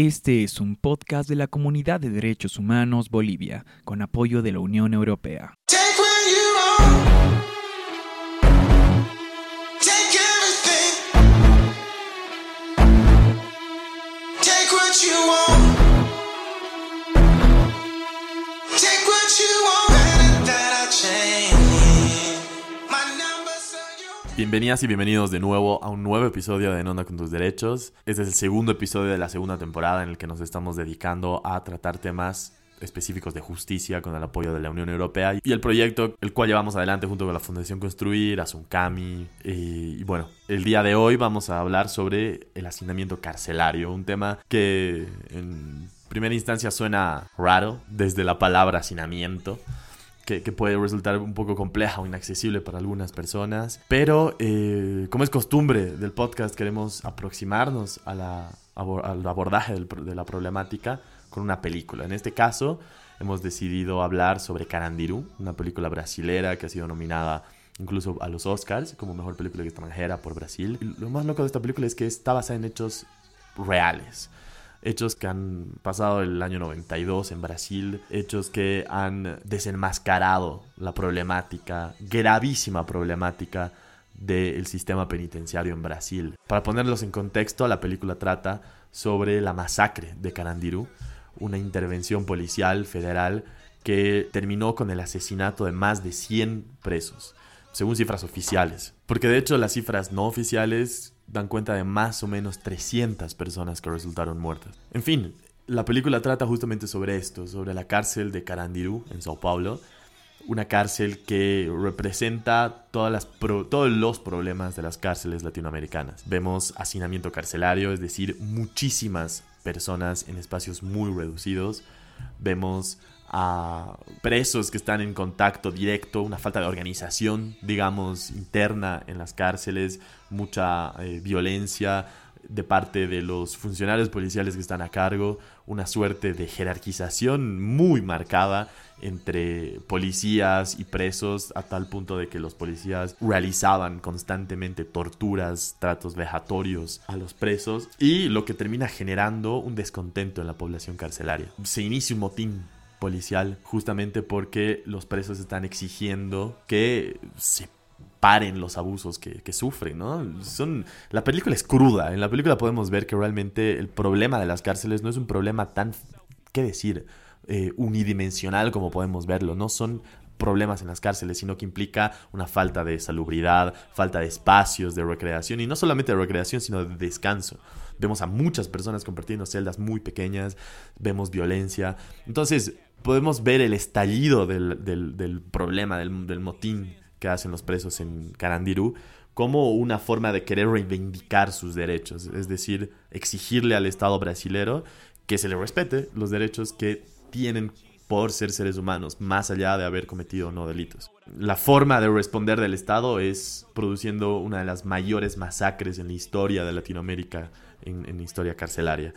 Este es un podcast de la Comunidad de Derechos Humanos Bolivia, con apoyo de la Unión Europea. Bienvenidas y bienvenidos de nuevo a un nuevo episodio de En Onda con tus Derechos. Este es el segundo episodio de la segunda temporada en el que nos estamos dedicando a tratar temas específicos de justicia con el apoyo de la Unión Europea y el proyecto el cual llevamos adelante junto con la Fundación Construir, Asuncami y, y bueno, el día de hoy vamos a hablar sobre el hacinamiento carcelario, un tema que en primera instancia suena raro desde la palabra hacinamiento que, puede resultar un poco compleja o inaccesible para algunas personas. Pero eh, como es costumbre del podcast, queremos aproximarnos a la, al abordaje de la problemática con una película. En este caso, hemos decidido hablar sobre Carandiru, una película brasilera que ha sido nominada incluso a los Oscars como mejor película extranjera por Brasil. Y lo más loco de esta película es que está basada en hechos reales hechos que han pasado el año 92 en Brasil, hechos que han desenmascarado la problemática, gravísima problemática del sistema penitenciario en Brasil. Para ponerlos en contexto, la película trata sobre la masacre de Carandiru, una intervención policial federal que terminó con el asesinato de más de 100 presos, según cifras oficiales. Porque de hecho las cifras no oficiales dan cuenta de más o menos 300 personas que resultaron muertas. En fin, la película trata justamente sobre esto, sobre la cárcel de Carandiru en Sao Paulo, una cárcel que representa todos los problemas de las cárceles latinoamericanas. Vemos hacinamiento carcelario, es decir, muchísimas personas en espacios muy reducidos. Vemos a presos que están en contacto directo, una falta de organización, digamos, interna en las cárceles, mucha eh, violencia de parte de los funcionarios policiales que están a cargo, una suerte de jerarquización muy marcada entre policías y presos a tal punto de que los policías realizaban constantemente torturas, tratos vejatorios a los presos y lo que termina generando un descontento en la población carcelaria. Se inicia un motín policial justamente porque los presos están exigiendo que se paren los abusos que, sufren, ¿no? Son, la película es cruda, en la película podemos ver que realmente el problema de las cárceles no es un problema tan, ¿qué decir?, eh, unidimensional como podemos verlo, no son problemas en las cárceles, sino que implica una falta de salubridad, falta de espacios de recreación, y no solamente de recreación, sino de descanso. Vemos a muchas personas compartiendo celdas muy pequeñas, vemos violencia. Entonces, podemos ver el estallido del, problema, del, motín que hacen los presos en Carandiru como una forma de querer reivindicar sus derechos, es decir, exigirle al Estado brasilero que se le respete los derechos que tienen por ser seres humanos, más allá de haber cometido no delitos. La forma de responder del Estado es produciendo una de las mayores masacres en la historia de Latinoamérica, en, en historia carcelaria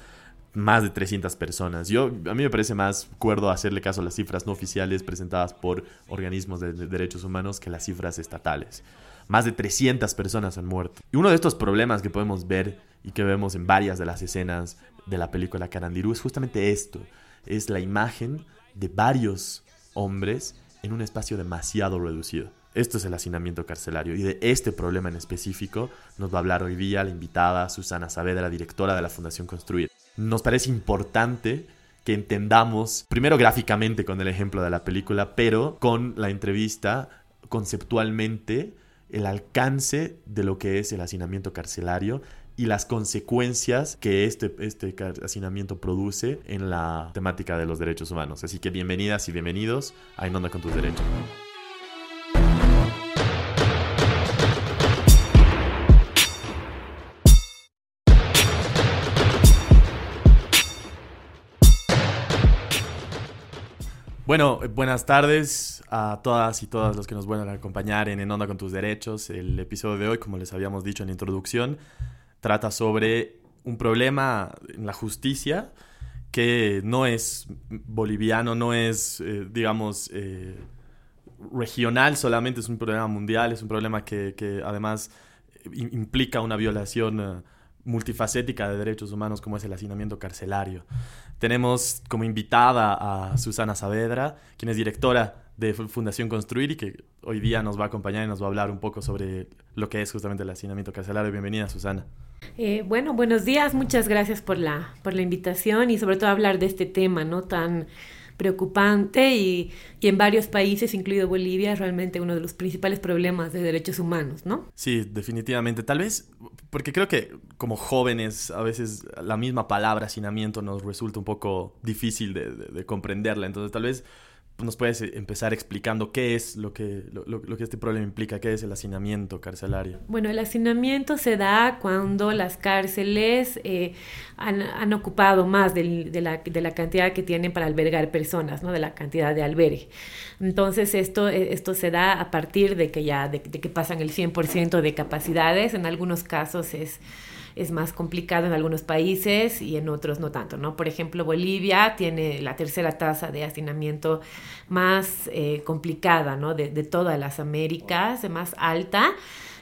más de 300 personas. Yo, a mí me parece más cuerdo hacerle caso a las cifras no oficiales presentadas por organismos de, derechos humanos que las cifras estatales. Más de 300 personas han muerto. Y uno de estos problemas que podemos ver y que vemos en varias de las escenas de la película Carandiru es justamente esto. Es la imagen de varios hombres en un espacio demasiado reducido. Esto es el hacinamiento carcelario y de este problema en específico nos va a hablar hoy día la invitada Susana Saavedra, directora de la Fundación Construir nos parece importante que entendamos, primero gráficamente con el ejemplo de la película, pero con la entrevista conceptualmente el alcance de lo que es el hacinamiento carcelario y las consecuencias que este, este hacinamiento produce en la temática de los derechos humanos. Así que bienvenidas y bienvenidos a En Onda con tus derechos. Bueno, buenas tardes a todas y todas los que nos vuelvan a acompañar en En Onda con tus Derechos. El episodio de hoy, como les habíamos dicho en la introducción, trata sobre un problema en la justicia que no es boliviano, no es, eh, digamos, eh, regional solamente, es un problema mundial, es un problema que, además implica una violación multifacética de derechos humanos como es el hacinamiento carcelario. Tenemos como invitada a Susana Saavedra, quien es directora de Fundación Construir y que hoy día nos va a acompañar y nos va a hablar un poco sobre lo que es justamente el hacinamiento carcelario. Bienvenida, Susana. Eh, bueno, buenos días, muchas gracias por la, por la invitación y sobre todo hablar de este tema, ¿no? Tan preocupante y, y, en varios países, incluido Bolivia, es realmente uno de los principales problemas de derechos humanos, ¿no? Sí, definitivamente. Tal vez, porque creo que como jóvenes a veces la misma palabra hacinamiento nos resulta un poco difícil de, de, de comprenderla. Entonces tal vez nos puedes eh, empezar explicando qué es lo que, lo, que este problema implica, qué es el hacinamiento carcelario. Bueno, el hacinamiento se da cuando las cárceles eh, han, han, ocupado más de, la, de, la, cantidad que tienen para albergar personas, ¿no? de la cantidad de albergue. Entonces, esto, eh, esto se da a partir de que ya de, de que pasan el 100% de capacidades. En algunos casos es es más complicado en algunos países y en otros no tanto, ¿no? Por ejemplo, Bolivia tiene la tercera tasa de hacinamiento más eh, complicada, ¿no? De, de todas las Américas, más alta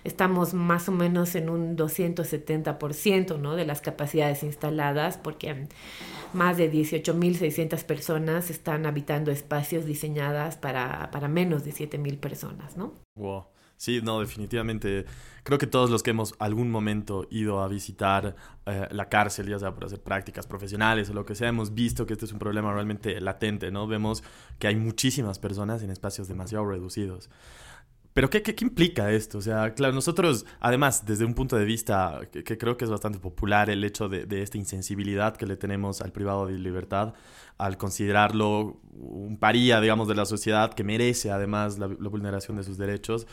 estamos más o menos en un 270% ¿no? de las capacidades instaladas, porque más de 18.600 personas están habitando espacios diseñadas para, para menos de 7.000 personas. ¿no? Wow. Sí, no, definitivamente. Creo que todos los que hemos algún momento ido a visitar eh, la cárcel, ya sea para hacer prácticas profesionales o lo que sea, hemos visto que este es un problema realmente latente, ¿no? Vemos que hay muchísimas personas en espacios demasiado reducidos. Pero ¿qué, qué, qué implica esto? O sea, claro, nosotros, además, desde un punto de vista que, creo que es bastante popular, el hecho de, de, esta insensibilidad que le tenemos al privado de libertad, al considerarlo un paría, digamos, de la sociedad que merece además la vulneración de sus derechos,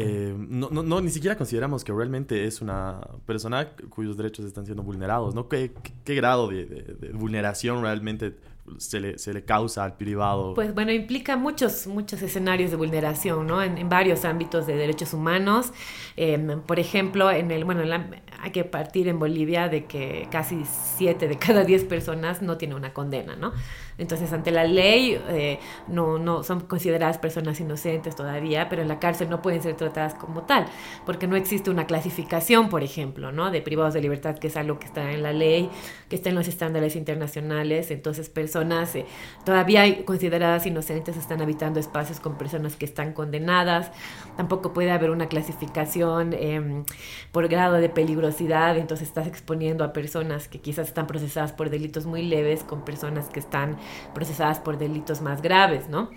eh, no, no, no, ni siquiera consideramos que realmente es una persona cuyos derechos están siendo vulnerados, ¿no? ¿Qué, qué, grado de, vulneración realmente se le, se le, causa al privado? Pues bueno, implica muchos, muchos escenarios de vulneración, ¿no? En, en varios ámbitos de derechos humanos. Eh, por ejemplo, en el, bueno, en la, hay que partir en Bolivia de que casi 7 de cada 10 personas no tienen una condena, ¿no? Entonces, ante la ley, eh, no, no son consideradas personas inocentes todavía, pero en la cárcel no pueden ser tratadas como tal, porque no existe una clasificación, por ejemplo, ¿no? De privados de libertad, que es algo que está en la ley, que está en los estándares internacionales. Entonces, personas eh, todavía consideradas inocentes están habitando espacios con personas que están condenadas. Tampoco puede haber una clasificación eh, por grado de peligrosidad, entonces estás exponiendo a personas que quizás están procesadas por delitos muy leves con personas que están procesadas por delitos más graves, ¿no?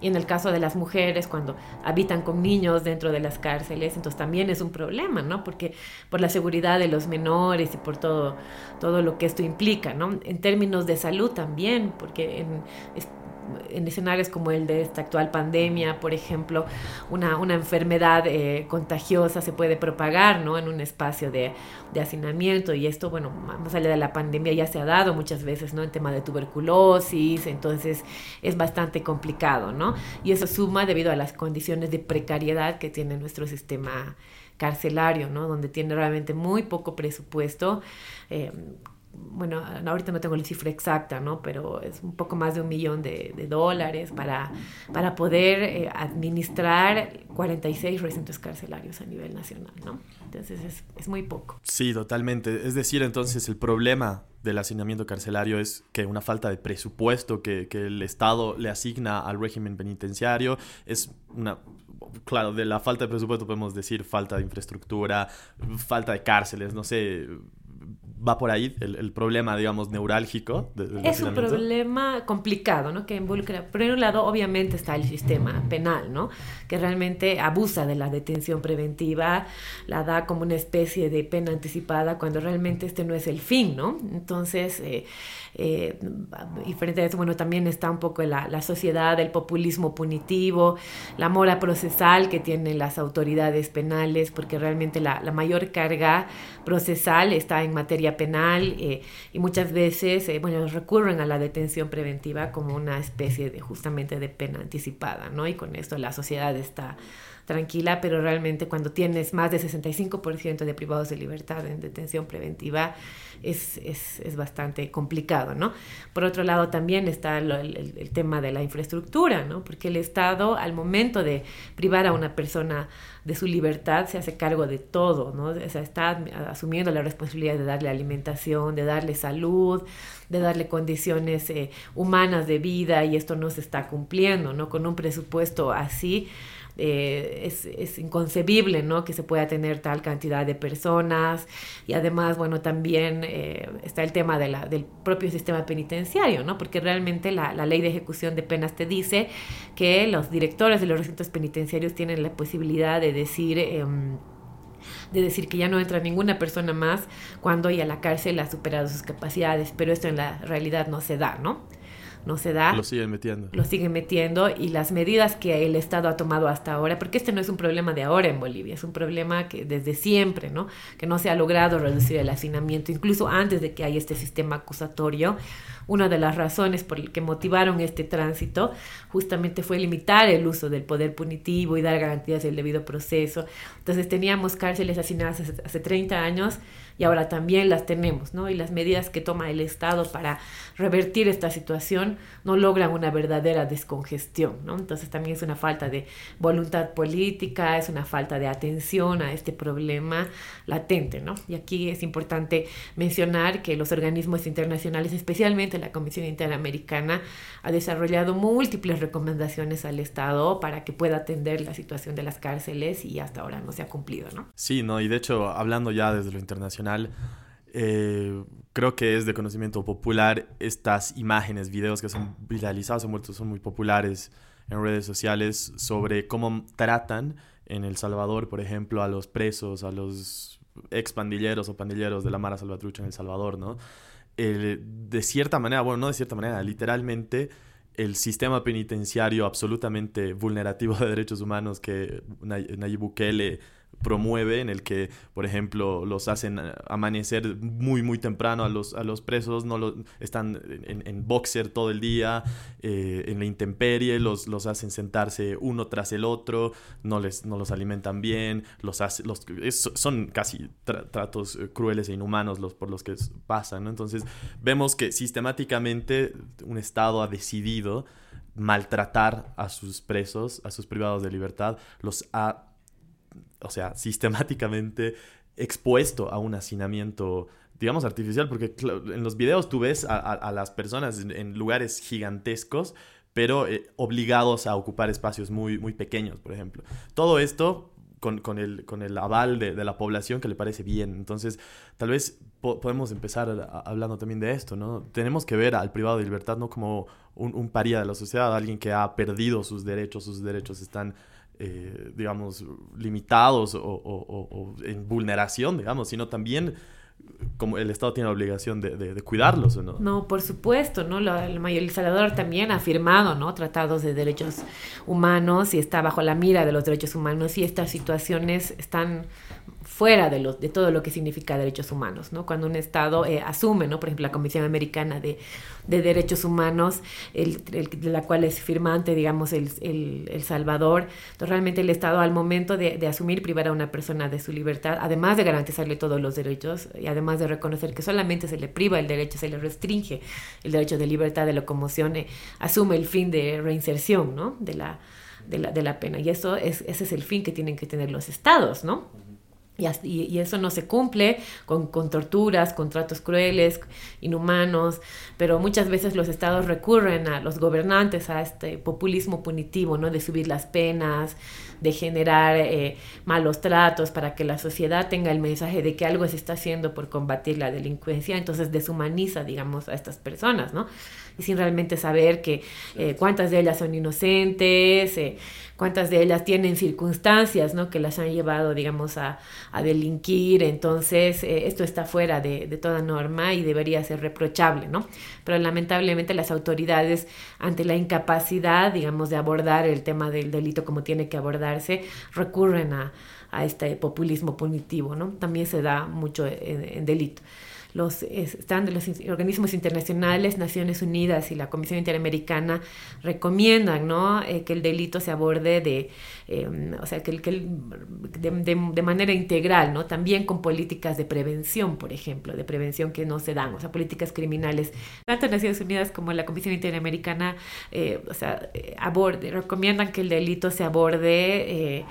Y en el caso de las mujeres, cuando habitan con niños dentro de las cárceles, entonces también es un problema, ¿no? Porque por la seguridad de los menores y por todo, todo lo que esto implica, ¿no? En términos de salud también, porque en, en escenarios como el de esta actual pandemia, por ejemplo, una, una enfermedad eh, contagiosa se puede propagar ¿no? en un espacio de, de, hacinamiento y esto, bueno, más allá de la pandemia ya se ha dado muchas veces, ¿no? En tema de tuberculosis, entonces es bastante complicado, ¿no? Y eso suma debido a las condiciones de precariedad que tiene nuestro sistema carcelario, ¿no? Donde tiene realmente muy poco presupuesto. Eh, bueno, ahorita no tengo la cifra exacta, ¿no? Pero es un poco más de un millón de, dólares para, para poder eh, administrar 46 recintos carcelarios a nivel nacional, ¿no? Entonces es, es, muy poco. Sí, totalmente. Es decir, entonces el problema del hacinamiento carcelario es que una falta de presupuesto que, que el Estado le asigna al régimen penitenciario es una claro, de la falta de presupuesto podemos decir falta de infraestructura, falta de cárceles, no sé, va por ahí el, el problema, digamos, neurálgico. De, de es un problema complicado, ¿no? Que involucra, por un lado, obviamente está el sistema penal, ¿no? Que realmente abusa de la detención preventiva, la da como una especie de pena anticipada cuando realmente este no es el fin, ¿no? Entonces, eh, eh, y frente a eso, bueno, también está un poco la, la sociedad, el populismo punitivo, la mora procesal que tienen las autoridades penales, porque realmente la, la mayor carga procesal está en materia penal eh, y muchas veces, eh, bueno, recurren a la detención preventiva como una especie de justamente de pena anticipada, ¿no? Y con esto la sociedad está tranquila, pero realmente cuando tienes más de 65% de privados de libertad en detención preventiva, es, es, es bastante complicado, ¿no? Por otro lado, también está el, el, tema de la infraestructura, ¿no? Porque el Estado, al momento de privar a una persona de su libertad, se hace cargo de todo, ¿no? O sea, está asumiendo la responsabilidad de darle alimentación, de darle salud, de darle condiciones eh, humanas de vida, y esto no se está cumpliendo, ¿no? Con un presupuesto así, eh, es, inconcebible, ¿no? Que se pueda tener tal cantidad de personas y además, bueno, también eh, está el tema de la, del propio sistema penitenciario, ¿no? Porque realmente la, ley de ejecución de penas te dice que los directores de los recintos penitenciarios tienen la posibilidad de decir... Eh, de decir que ya no entra ninguna persona más cuando ya la cárcel ha superado sus capacidades, pero esto en la realidad no se da, ¿no? No se da. Lo siguen metiendo. Lo siguen metiendo y las medidas que el Estado ha tomado hasta ahora, porque este no es un problema de ahora en Bolivia, es un problema que desde siempre, ¿no? Que no se ha logrado reducir el hacinamiento, incluso antes de que haya este sistema acusatorio. Una de las razones por las que motivaron este tránsito justamente fue limitar el uso del poder punitivo y dar garantías del debido proceso. Entonces teníamos cárceles hacinadas hace, hace 30 años y ahora también las tenemos, ¿no? Y las medidas que toma el Estado para revertir esta situación no logran una verdadera descongestión, ¿no? Entonces también es una falta de voluntad política, es una falta de atención a este problema latente, ¿no? Y aquí es importante mencionar que los organismos internacionales, especialmente la Comisión Interamericana, ha desarrollado múltiples recomendaciones al Estado para que pueda atender la situación de las cárceles y hasta ahora no se ha cumplido, ¿no? Sí, no, y de hecho, hablando ya desde lo internacional, eh, creo que es de conocimiento popular estas imágenes, videos que son viralizados, son, son muy populares en redes sociales sobre cómo tratan en El Salvador, por ejemplo, a los presos, a los ex pandilleros o pandilleros de la Mara Salvatrucha en El Salvador, ¿no? de cierta manera, bueno, no de cierta manera, literalmente el sistema penitenciario absolutamente vulnerativo de derechos humanos que Nayib Bukele promueve, en el que, por ejemplo, los hacen amanecer muy, muy temprano a los, a los presos, no lo, están en, boxer todo el día, eh, en la intemperie, los, los hacen sentarse uno tras el otro, no, les, no los alimentan bien, los, hace, los son casi tratos eh, crueles e inhumanos los, por los que pasan, Entonces, vemos que sistemáticamente un Estado ha decidido maltratar a sus presos, a sus privados de libertad, los ha o sea, sistemáticamente expuesto a un hacinamiento, digamos, artificial, porque en los videos tú ves a, las personas en, lugares gigantescos, pero eh, obligados a ocupar espacios muy, muy pequeños, por ejemplo. Todo esto con, con, el, con el aval de, la población que le parece bien. Entonces, tal vez podemos empezar hablando también de esto, ¿no? Tenemos que ver al privado de libertad no como un, un paría de la sociedad, alguien que ha perdido sus derechos, sus derechos están eh, digamos, limitados o, en vulneración, digamos, sino también como el Estado tiene la obligación de, cuidarlos, ¿no? No, por supuesto, ¿no? el mayor El Salvador también ha firmado, ¿no? Tratados de derechos humanos y está bajo la mira de los derechos humanos y estas situaciones están fuera de, de todo lo que significa derechos humanos, ¿no? Cuando un Estado eh, asume, ¿no? Por ejemplo, la Comisión Americana de, Derechos Humanos, el, de la cual es firmante, digamos, el, el, Salvador, entonces realmente el Estado al momento de, de, asumir privar a una persona de su libertad, además de garantizarle todos los derechos y además de reconocer que solamente se le priva el derecho, se le restringe el derecho de libertad de locomoción, eh, asume el fin de reinserción, ¿no? De la, de la, de la pena. Y eso es, ese es el fin que tienen que tener los estados, ¿no? Y, eso no se cumple con, con, torturas, con tratos crueles, inhumanos, pero muchas veces los estados recurren a los gobernantes a este populismo punitivo, ¿no? De subir las penas, de generar eh, malos tratos para que la sociedad tenga el mensaje de que algo se está haciendo por combatir la delincuencia, entonces deshumaniza, digamos, a estas personas, ¿no? Y sin realmente saber que eh, cuántas de ellas son inocentes, eh, cuántas de ellas tienen circunstancias, ¿no? Que las han llevado, digamos, a, a delinquir, entonces esto está fuera de, de toda norma y debería ser reprochable, ¿no? Pero lamentablemente las autoridades, ante la incapacidad, digamos, de abordar el tema del delito como tiene que abordar, recurren a, este populismo punitivo, ¿no? También se da mucho en, delito. Los, están, los organismos internacionales, Naciones Unidas y la Comisión Interamericana recomiendan ¿no? Eh, que el delito se aborde de, em, o sea, que, que de, de, manera integral, ¿no? también con políticas de prevención, por ejemplo, de prevención que no se dan, o sea, políticas criminales. Tanto Naciones Unidas como la Comisión Interamericana eh, o sea, eh, aborde, recomiendan que el delito se aborde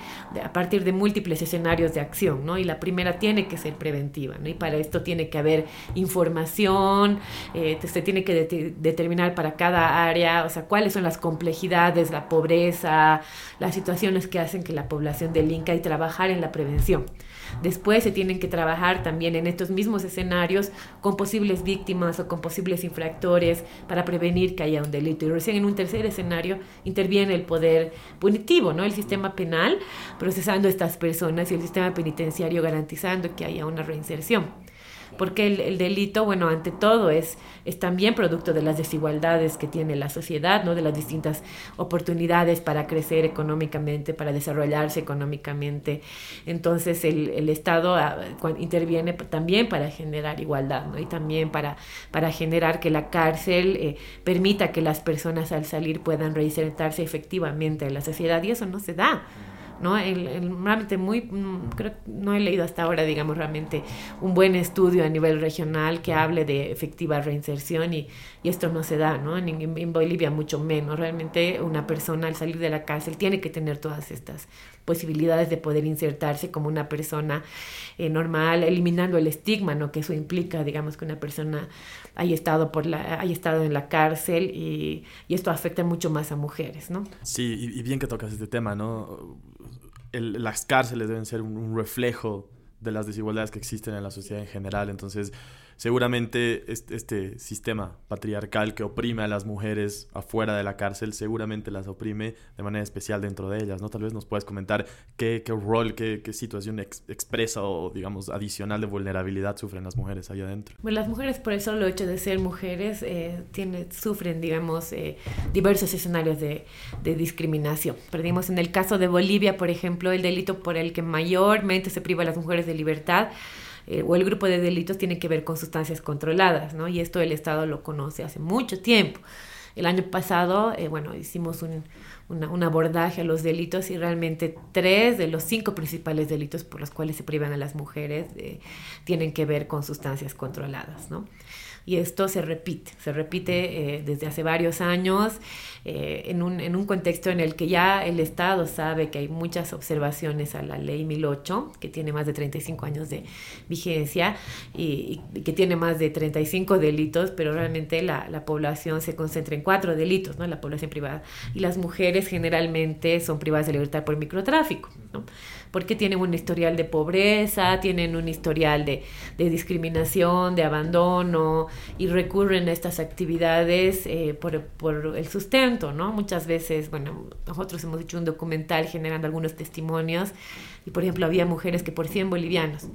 a partir de múltiples escenarios de acción, ¿no? y la primera tiene que ser preventiva, ¿no? y para esto tiene que haber información, eh, se tiene que determinar para cada área, o sea, cuáles son las complejidades, la pobreza, las situaciones que hacen que la población delinca y trabajar en la prevención. Después se tienen que trabajar también en estos mismos escenarios con posibles víctimas o con posibles infractores para prevenir que haya un delito. Y recién en un tercer escenario interviene el poder punitivo, ¿no? El sistema penal procesando a estas personas y el sistema penitenciario garantizando que haya una reinserción porque el, delito, bueno, ante todo es, es también producto de las desigualdades que tiene la sociedad, ¿no? de las distintas oportunidades para crecer económicamente, para desarrollarse económicamente. Entonces el, el Estado ah, interviene también para generar igualdad ¿no? y también para, para generar que la cárcel eh, permita que las personas al salir puedan reinsertarse efectivamente en la sociedad y eso no se da. ¿No? El, realmente muy, mm, creo no he leído hasta ahora, digamos, realmente un buen estudio a nivel regional que hable de efectiva reinserción y, y esto no se da, ¿no? En, en, Bolivia mucho menos. Realmente una persona al salir de la cárcel tiene que tener todas estas posibilidades de poder insertarse como una persona eh, normal, eliminando el estigma, ¿no? Que eso implica, digamos, que una persona haya estado, por la, haya estado en la cárcel y, esto afecta mucho más a mujeres, ¿no? Sí, y, bien que tocas este tema, ¿no? las cárceles deben ser un, reflejo de las desigualdades que existen en la sociedad en general. Entonces, seguramente este, sistema patriarcal que oprime a las mujeres afuera de la cárcel, seguramente las oprime de manera especial dentro de ellas, ¿no? Tal vez nos puedes comentar qué, rol, qué, qué situación expresa o, digamos, adicional de vulnerabilidad sufren las mujeres ahí adentro. Bueno, las mujeres por el solo hecho de ser mujeres eh, sufren, digamos, eh, diversos escenarios de discriminación. Perdimos en el caso de Bolivia, por ejemplo, el delito por el que mayormente se priva a las mujeres de libertad eh, o el grupo de delitos tiene que ver con sustancias controladas, ¿no? Y esto el Estado lo conoce hace mucho tiempo. El año pasado, eh, bueno, hicimos un, un, abordaje a los delitos y realmente tres de los cinco principales delitos por los cuales se privan a las mujeres eh, tienen que ver con sustancias controladas, ¿no? Y esto se repite, se repite eh, desde hace varios años eh, en, un, en, un, contexto en el que ya el Estado sabe que hay muchas observaciones a la ley 1008, que tiene más de 35 años de vigencia y, que tiene más de 35 delitos, pero realmente la, la, población se concentra en cuatro delitos, ¿no? la población privada, y las mujeres generalmente son privadas de libertad por microtráfico. ¿no? Porque tienen un historial de pobreza, tienen un historial de, discriminación, de abandono y recurren a estas actividades eh, por, por, el sustento, ¿no? Muchas veces, bueno, nosotros hemos hecho un documental generando algunos testimonios y, por ejemplo, había mujeres que por 100 bolivianos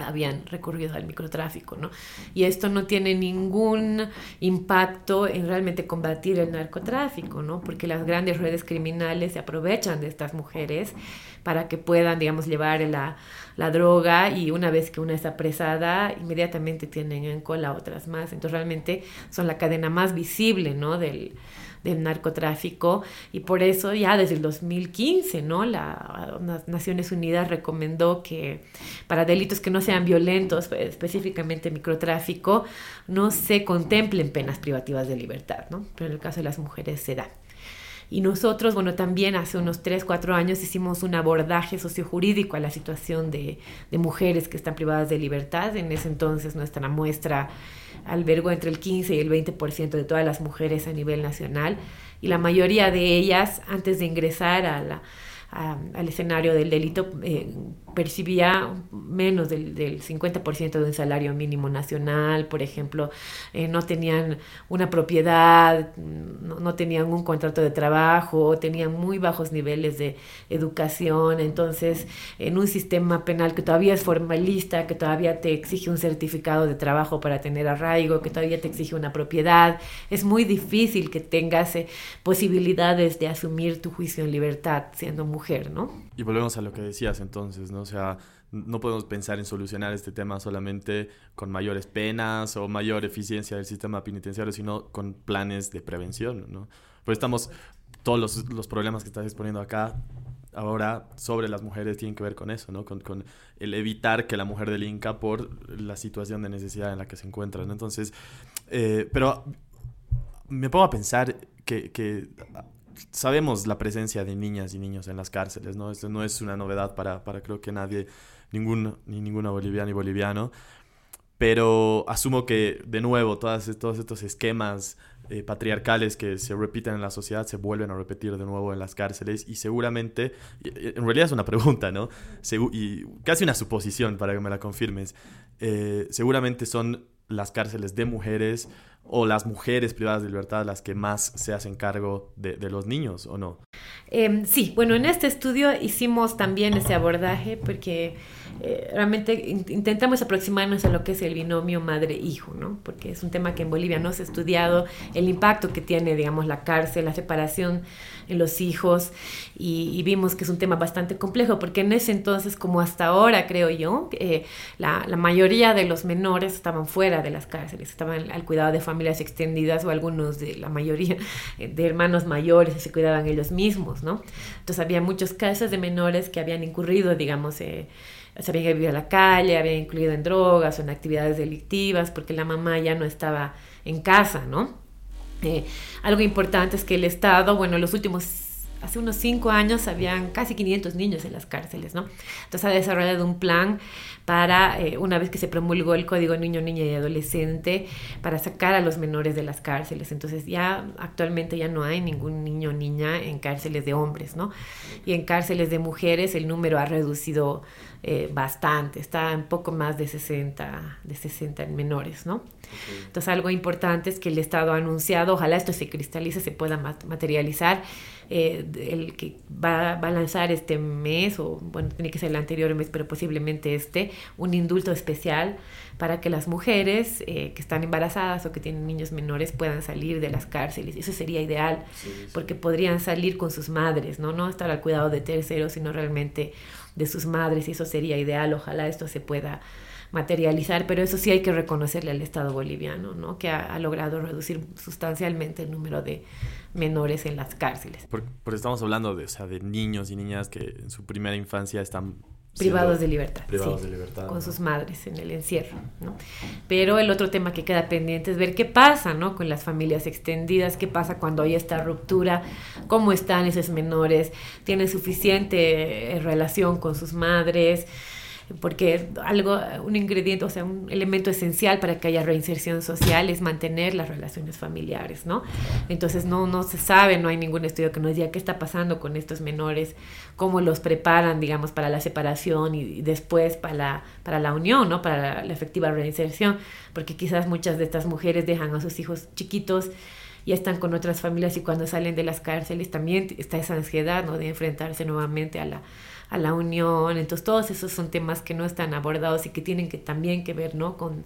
habían recurrido al microtráfico, ¿no? Y esto no tiene ningún impacto en realmente combatir el narcotráfico, ¿no? Porque las grandes redes criminales se aprovechan de estas mujeres para que puedan, digamos, llevar la, la droga y una vez que una es apresada, inmediatamente tienen en cola otras más. Entonces realmente son la cadena más visible, ¿no? Del, del narcotráfico y por eso ya desde el 2015, ¿no? La, las Naciones Unidas recomendó que para delitos que no sean violentos, específicamente microtráfico, no se contemplen penas privativas de libertad, ¿no? Pero en el caso de las mujeres se da. Y nosotros, bueno, también hace unos 3, 4 años hicimos un abordaje sociojurídico a la situación de, mujeres que están privadas de libertad. En ese entonces nuestra muestra albergó entre el 15 y el 20% de todas las mujeres a nivel nacional y la mayoría de ellas antes de ingresar a la, al escenario del delito eh, percibía menos del, del 50% de un salario mínimo nacional, por ejemplo, eh, no tenían una propiedad, no, tenían un contrato de trabajo, tenían muy bajos niveles de educación, entonces en un sistema penal que todavía es formalista, que todavía te exige un certificado de trabajo para tener arraigo, que todavía te exige una propiedad, es muy difícil que tengas eh, posibilidades de asumir tu juicio en libertad siendo mujer, ¿no? Y volvemos a lo que decías entonces, ¿no? O sea, no podemos pensar en solucionar este tema solamente con mayores penas o mayor eficiencia del sistema penitenciario, sino con planes de prevención, ¿no? Pues estamos, todos los, los problemas que estás exponiendo acá ahora sobre las mujeres tienen que ver con eso, ¿no? Con, con, el evitar que la mujer delinca por la situación de necesidad en la que se encuentra. Entonces, eh, pero me pongo a pensar que, que, sabemos la presencia de niñas y niños en las cárceles, ¿no? Esto no es una novedad para, para creo que nadie, ningún, ni ninguna boliviana ni boliviano, pero asumo que, de nuevo, todas, todos estos esquemas eh, patriarcales que se repiten en la sociedad se vuelven a repetir de nuevo en las cárceles y seguramente, en realidad es una pregunta, ¿no? y casi una suposición para que me la confirmes, eh, seguramente son las cárceles de mujeres o las mujeres privadas de libertad las que más se hacen cargo de, los niños, ¿o no? Eh, sí, bueno, en este estudio hicimos también ese abordaje porque eh, realmente intentamos aproximarnos a lo que es el binomio madre-hijo, ¿no? Porque es un tema que en Bolivia no se ha estudiado, el impacto que tiene, digamos, la cárcel, la separación en los hijos, y, vimos que es un tema bastante complejo, porque en ese entonces, como hasta ahora, creo yo, eh, la, la, mayoría de los menores estaban fuera de las cárceles, estaban al cuidado de familias extendidas o algunos de la mayoría eh, de hermanos mayores se cuidaban ellos mismos, ¿no? Entonces había muchos casos de menores que habían incurrido, digamos, eh, se habían vivido a la calle, habían incluido en drogas o en actividades delictivas porque la mamá ya no estaba en casa, ¿no? Eh, algo importante es que el Estado, bueno, en los últimos hace unos cinco años habían casi 500 niños en las cárceles, ¿no? Entonces ha desarrollado un plan para, eh, una vez que se promulgó el Código Niño, Niña y Adolescente, para sacar a los menores de las cárceles. Entonces ya actualmente ya no hay ningún niño o niña en cárceles de hombres, ¿no? Y en cárceles de mujeres el número ha reducido eh, bastante, está un poco más de 60, de 60 en menores, ¿no? Entonces algo importante es que el Estado ha anunciado, ojalá esto se cristalice, se pueda materializar, eh, el que va, va, a lanzar este mes, o bueno, tiene que ser el anterior mes, pero posiblemente este, un indulto especial para que las mujeres eh, que están embarazadas o que tienen niños menores puedan salir de las cárceles. Eso sería ideal, porque podrían salir con sus madres, ¿no? No estar al cuidado de terceros, sino realmente de sus madres y eso sería ideal. Ojalá esto se pueda materializar, pero eso sí hay que reconocerle al Estado boliviano, ¿no? que ha, logrado reducir sustancialmente el número de menores en las cárceles. Porque, estamos hablando de, o sea, de niños y niñas que en su primera infancia están privados de libertad, privados de libertad con sus madres en el encierro. ¿no? Pero el otro tema que queda pendiente es ver qué pasa ¿no? con las familias extendidas, qué pasa cuando hay esta ruptura, cómo están esos menores, tienen suficiente eh, relación con sus madres porque algo, un ingrediente, o sea, un elemento esencial para que haya reinserción social es mantener las relaciones familiares, ¿no? Entonces no, no se sabe, no hay ningún estudio que nos diga qué está pasando con estos menores, cómo los preparan, digamos, para la separación y, después para la, para la unión, ¿no? Para la, efectiva reinserción, porque quizás muchas de estas mujeres dejan a sus hijos chiquitos ya están con otras familias y cuando salen de las cárceles también está esa ansiedad ¿no? de enfrentarse nuevamente a la, a la unión. Entonces todos esos son temas que no están abordados y que tienen que también que ver ¿no? con,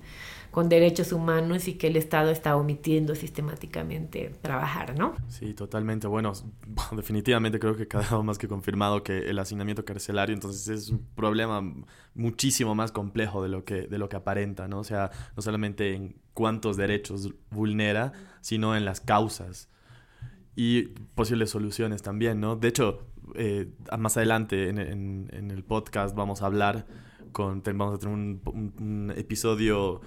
con derechos humanos y que el Estado está omitiendo sistemáticamente trabajar, ¿no? Sí, totalmente. Bueno, definitivamente creo que cada más que confirmado que el hacinamiento carcelario entonces es un problema muchísimo más complejo de lo que, de lo que aparenta, ¿no? O sea, no solamente en cuántos derechos vulnera, sino en las causas y posibles soluciones también, ¿no? De hecho, eh, más adelante en, el podcast vamos a hablar con, vamos a tener un, episodio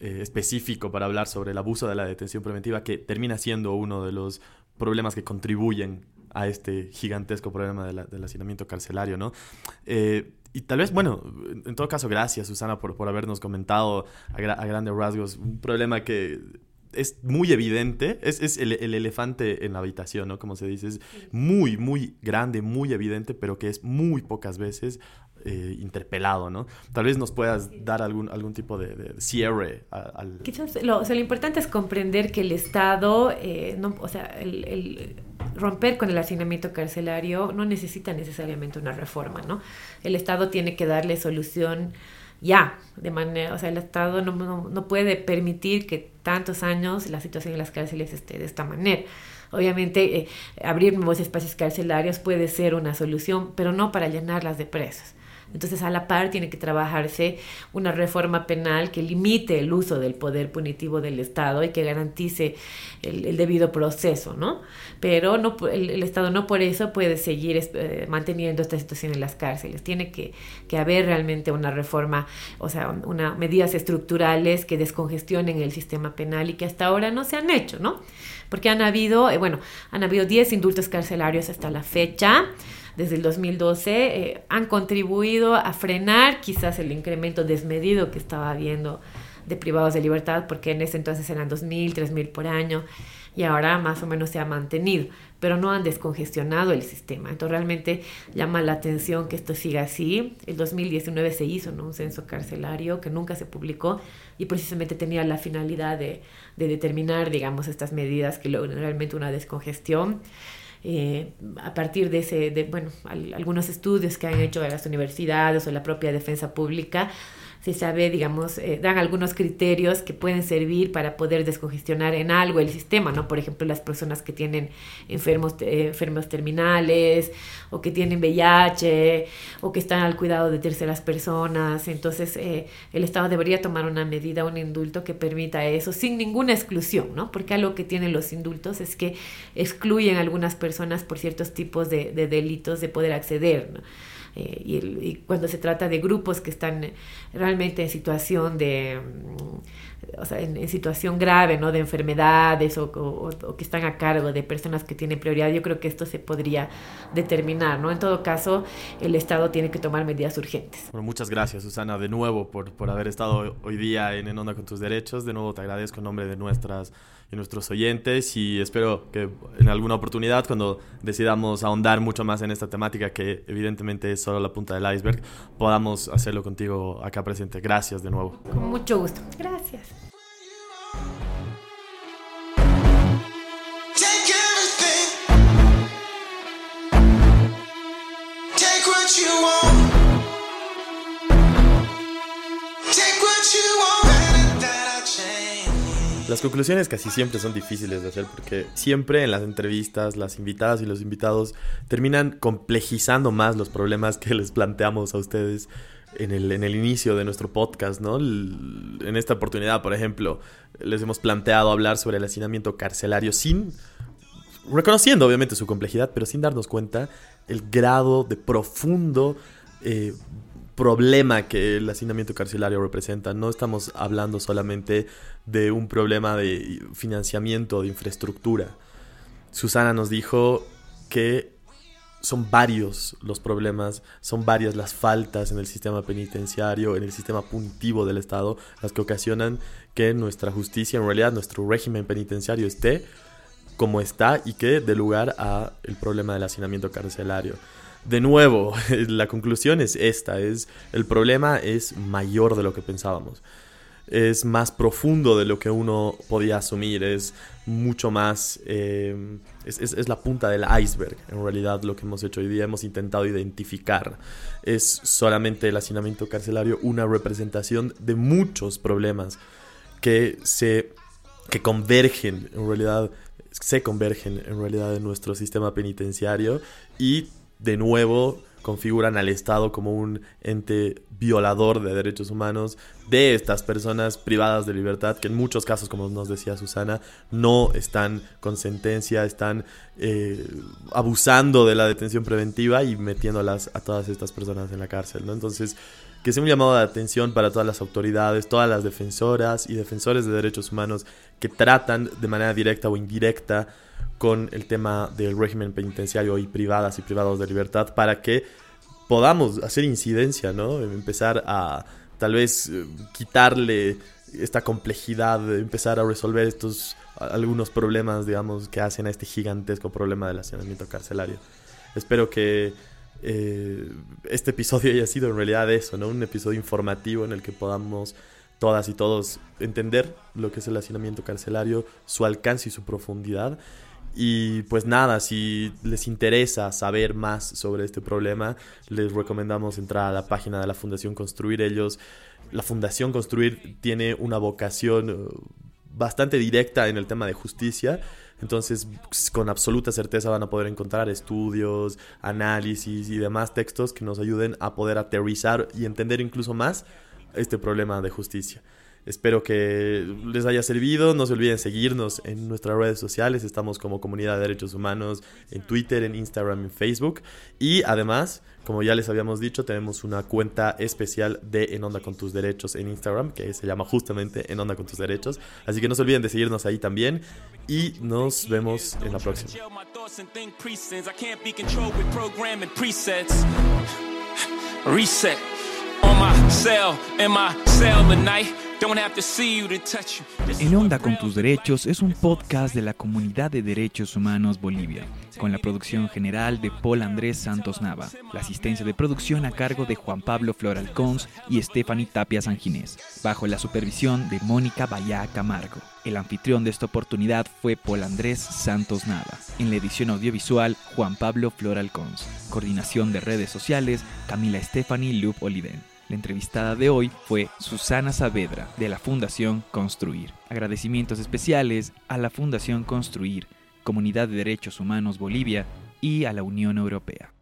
eh, específico para hablar sobre el abuso de la detención preventiva que termina siendo uno de los problemas que contribuyen a este gigantesco problema del hacinamiento carcelario, ¿no? Eh, y tal vez, bueno, en todo caso, gracias Susana por, por habernos comentado a grandes rasgos un problema que es muy evidente, es, es el, el, elefante en la habitación, ¿no? Como se dice, es muy, muy grande, muy evidente, pero que es muy pocas veces eh, interpelado, ¿no? Tal vez nos puedas dar algún, algún tipo de, cierre al... Quizás lo, o sea, lo importante es comprender que el Estado, eh, no, o sea, el, el, romper con el hacinamiento carcelario no necesita necesariamente una reforma, ¿no? El Estado tiene que darle solución ya, de manera, o sea, el Estado no, no, puede permitir que tantos años la situación en las cárceles esté de esta manera. Obviamente, eh, abrir nuevos espacios carcelarios puede ser una solución, pero no para llenarlas de presos, Entonces, a la par tiene que trabajarse una reforma penal que limite el uso del poder punitivo del Estado y que garantice el, debido proceso, ¿no? Pero no, el, Estado no por eso puede seguir eh, manteniendo esta situación en las cárceles. Tiene que, que haber realmente una reforma, o sea, una, medidas estructurales que descongestionen el sistema penal y que hasta ahora no se han hecho, ¿no? Porque han habido, eh, bueno, han habido 10 indultos carcelarios hasta la fecha desde el 2012 eh, han contribuido a frenar quizás el incremento desmedido que estaba habiendo de privados de libertad, porque en ese entonces eran 2.000, 3.000 por año, y ahora más o menos se ha mantenido, pero no han descongestionado el sistema. Entonces realmente llama la atención que esto siga así. El 2019 se hizo un censo carcelario que nunca se publicó y precisamente tenía la finalidad de, determinar, digamos, estas medidas que logran realmente una descongestión. Eh, a partir de ese, de, bueno, algunos estudios que han hecho las universidades o la propia defensa pública, se sabe, digamos, eh, dan algunos criterios que pueden servir para poder descongestionar en algo el sistema, ¿no? Por ejemplo, las personas que tienen enfermos, eh, enfermos terminales o que tienen VIH o que están al cuidado de terceras personas. Entonces, eh, el Estado debería tomar una medida, un indulto que permita eso sin ninguna exclusión, ¿no? Porque algo que tienen los indultos es que excluyen a algunas personas por ciertos tipos de, de delitos de poder acceder, ¿no? Eh, y, cuando se trata de grupos que están realmente en situación de, mm, o sea, en, situación grave, ¿no? De enfermedades o, que están a cargo de personas que tienen prioridad, yo creo que esto se podría determinar, ¿no? En todo caso, el Estado tiene que tomar medidas urgentes. Bueno, muchas gracias, Susana, de nuevo por, por haber estado hoy día en En Onda con tus Derechos. De nuevo te agradezco en nombre de nuestras y nuestros oyentes y espero que en alguna oportunidad cuando decidamos ahondar mucho más en esta temática que evidentemente es solo la punta del iceberg, podamos hacerlo contigo acá presente. Gracias de nuevo. Con mucho gusto. Gracias. Las conclusiones casi siempre son difíciles de hacer porque siempre en las entrevistas las invitadas y los invitados terminan complejizando más los problemas que les planteamos a ustedes en el, en el inicio de nuestro podcast, ¿no? En esta oportunidad, por ejemplo, les hemos planteado hablar sobre el hacinamiento carcelario sin reconociendo obviamente su complejidad, pero sin darnos cuenta el grado de profundo eh, problema que el hacinamiento carcelario representa. No estamos hablando solamente de un problema de financiamiento, de infraestructura. Susana nos dijo que son varios los problemas, son varias las faltas en el sistema penitenciario, en el sistema punitivo del Estado, las que ocasionan que nuestra justicia, en realidad nuestro régimen penitenciario esté como está y que dé lugar a el problema del hacinamiento carcelario de nuevo, la conclusión es esta, es el problema es mayor de lo que pensábamos. Es más profundo de lo que uno podía asumir, es mucho más, eh, es, la punta del iceberg, en realidad lo que hemos hecho hoy día, hemos intentado identificar. Es solamente el hacinamiento carcelario una representación de muchos problemas que se, que convergen, en realidad, se convergen en realidad en nuestro sistema penitenciario y de nuevo configuran al Estado como un ente violador de derechos humanos de estas personas privadas de libertad, que en muchos casos, como nos decía Susana, no están con sentencia, están eh, abusando de la detención preventiva y metiéndolas a todas estas personas en la cárcel. Entonces, que sea un llamado de atención para todas las autoridades, todas las defensoras y defensores de derechos humanos que tratan de manera directa o indirecta con el tema del régimen penitenciario y privadas y privados de libertad para que podamos hacer incidencia, ¿no? Empezar a tal vez eh, quitarle esta complejidad, empezar a resolver estos algunos problemas, digamos, que hacen a este gigantesco problema del hacinamiento carcelario. Espero que eh, este episodio haya sido en realidad eso, ¿no? Un episodio informativo en el que podamos todas y todos entender lo que es el hacinamiento carcelario, su alcance y su profundidad y pues nada, si les interesa saber más sobre este problema, les recomendamos entrar a la página de la Fundación Construir. Ellos, la Fundación Construir tiene una vocación uh, bastante directa en el tema de justicia. Entonces, con absoluta certeza van a poder encontrar estudios, análisis y demás textos que nos ayuden a poder aterrizar y entender incluso más este problema de justicia. Espero que les haya servido. No se olviden seguirnos en nuestras redes sociales. Estamos como Comunidad de Derechos Humanos en Twitter, en Instagram, en Facebook. Y además, como ya les habíamos dicho, tenemos una cuenta especial de En Onda con tus Derechos en Instagram, que se llama justamente En Onda con tus Derechos. Así que no se olviden de seguirnos ahí también. Y nos vemos en la próxima. Reset cell, in my cell en Onda con tus derechos es un podcast de la Comunidad de Derechos Humanos Bolivia, con la producción general de Paul Andrés Santos Nava, la asistencia de producción a cargo de Juan Pablo Floralcons y Stephanie Tapia Sanginés, bajo la supervisión de Mónica Bayá Camargo. El anfitrión de esta oportunidad fue Paul Andrés Santos Nava. En la edición audiovisual, Juan Pablo Floralcons. Coordinación de redes sociales, Camila Stephanie Lup Oliden. La entrevistada de hoy fue Susana Saavedra, de la Fundación Construir. Agradecimientos especiales a la Fundación Construir, Comunidad de Derechos Humanos Bolivia y a la Unión Europea.